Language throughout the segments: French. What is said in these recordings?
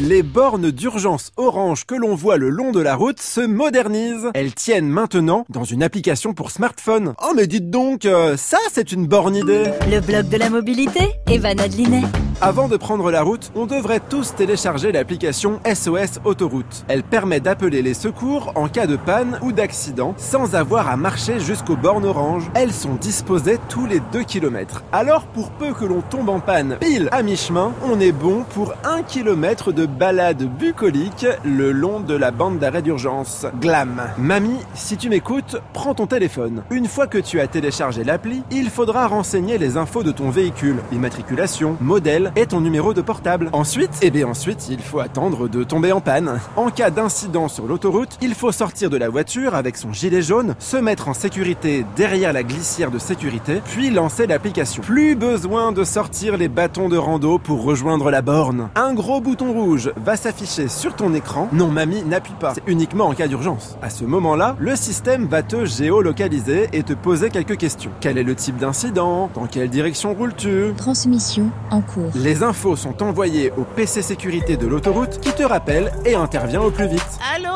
Les bornes d'urgence orange que l'on voit le long de la route se modernisent. Elles tiennent maintenant dans une application pour smartphone. Oh mais dites donc, euh, ça c'est une borne idée Le blog de la mobilité, Eva Nadlinet. Avant de prendre la route, on devrait tous télécharger l'application SOS Autoroute. Elle permet d'appeler les secours en cas de panne ou d'accident sans avoir à marcher jusqu'aux bornes orange. Elles sont disposées tous les 2 km. Alors pour peu que l'on tombe en panne pile à mi-chemin, on est bon pour 1 km de balade bucolique le long de la bande d'arrêt d'urgence. Glam. Mamie, si tu m'écoutes, prends ton téléphone. Une fois que tu as téléchargé l'appli, il faudra renseigner les infos de ton véhicule, immatriculation, modèle, et ton numéro de portable. Ensuite, eh bien ensuite, il faut attendre de tomber en panne. En cas d'incident sur l'autoroute, il faut sortir de la voiture avec son gilet jaune, se mettre en sécurité derrière la glissière de sécurité, puis lancer l'application. Plus besoin de sortir les bâtons de rando pour rejoindre la borne. Un gros bouton rouge va s'afficher sur ton écran. Non, mamie, n'appuie pas. C'est uniquement en cas d'urgence. À ce moment-là, le système va te géolocaliser et te poser quelques questions. Quel est le type d'incident? Dans quelle direction roules-tu? Transmission en cours. Les infos sont envoyées au PC sécurité de l'autoroute qui te rappelle et intervient au plus vite. Allô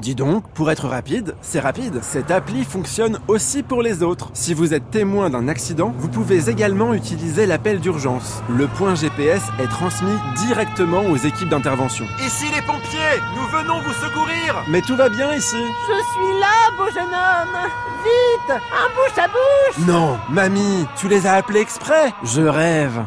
Dis donc, pour être rapide, c'est rapide. Cette appli fonctionne aussi pour les autres. Si vous êtes témoin d'un accident, vous pouvez également utiliser l'appel d'urgence. Le point GPS est transmis directement aux équipes d'intervention. Ici les pompiers, nous venons vous secourir. Mais tout va bien ici. Je suis là, beau jeune homme Vite Un bouche à bouche Non, mamie, tu les as appelés exprès. Je rêve.